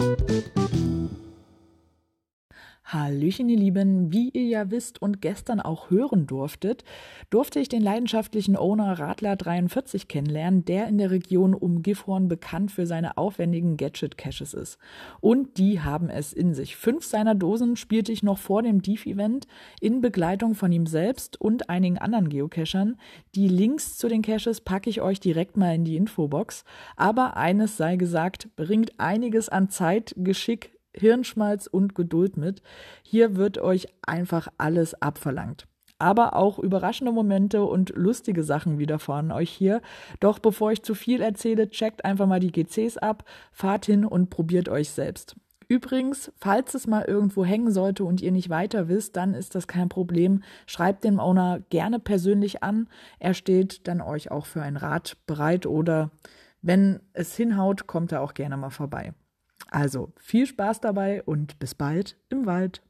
thank you Hallöchen, ihr Lieben. Wie ihr ja wisst und gestern auch hören durftet, durfte ich den leidenschaftlichen Owner Radler43 kennenlernen, der in der Region um Gifhorn bekannt für seine aufwendigen Gadget-Caches ist. Und die haben es in sich. Fünf seiner Dosen spielte ich noch vor dem Deef-Event in Begleitung von ihm selbst und einigen anderen Geocachern. Die Links zu den Caches packe ich euch direkt mal in die Infobox. Aber eines sei gesagt, bringt einiges an Zeit, Geschick, Hirnschmalz und Geduld mit. Hier wird euch einfach alles abverlangt. Aber auch überraschende Momente und lustige Sachen widerfahren euch hier. Doch bevor ich zu viel erzähle, checkt einfach mal die GCs ab, fahrt hin und probiert euch selbst. Übrigens, falls es mal irgendwo hängen sollte und ihr nicht weiter wisst, dann ist das kein Problem. Schreibt den Owner gerne persönlich an. Er steht dann euch auch für ein Rat bereit oder wenn es hinhaut, kommt er auch gerne mal vorbei. Also viel Spaß dabei und bis bald im Wald.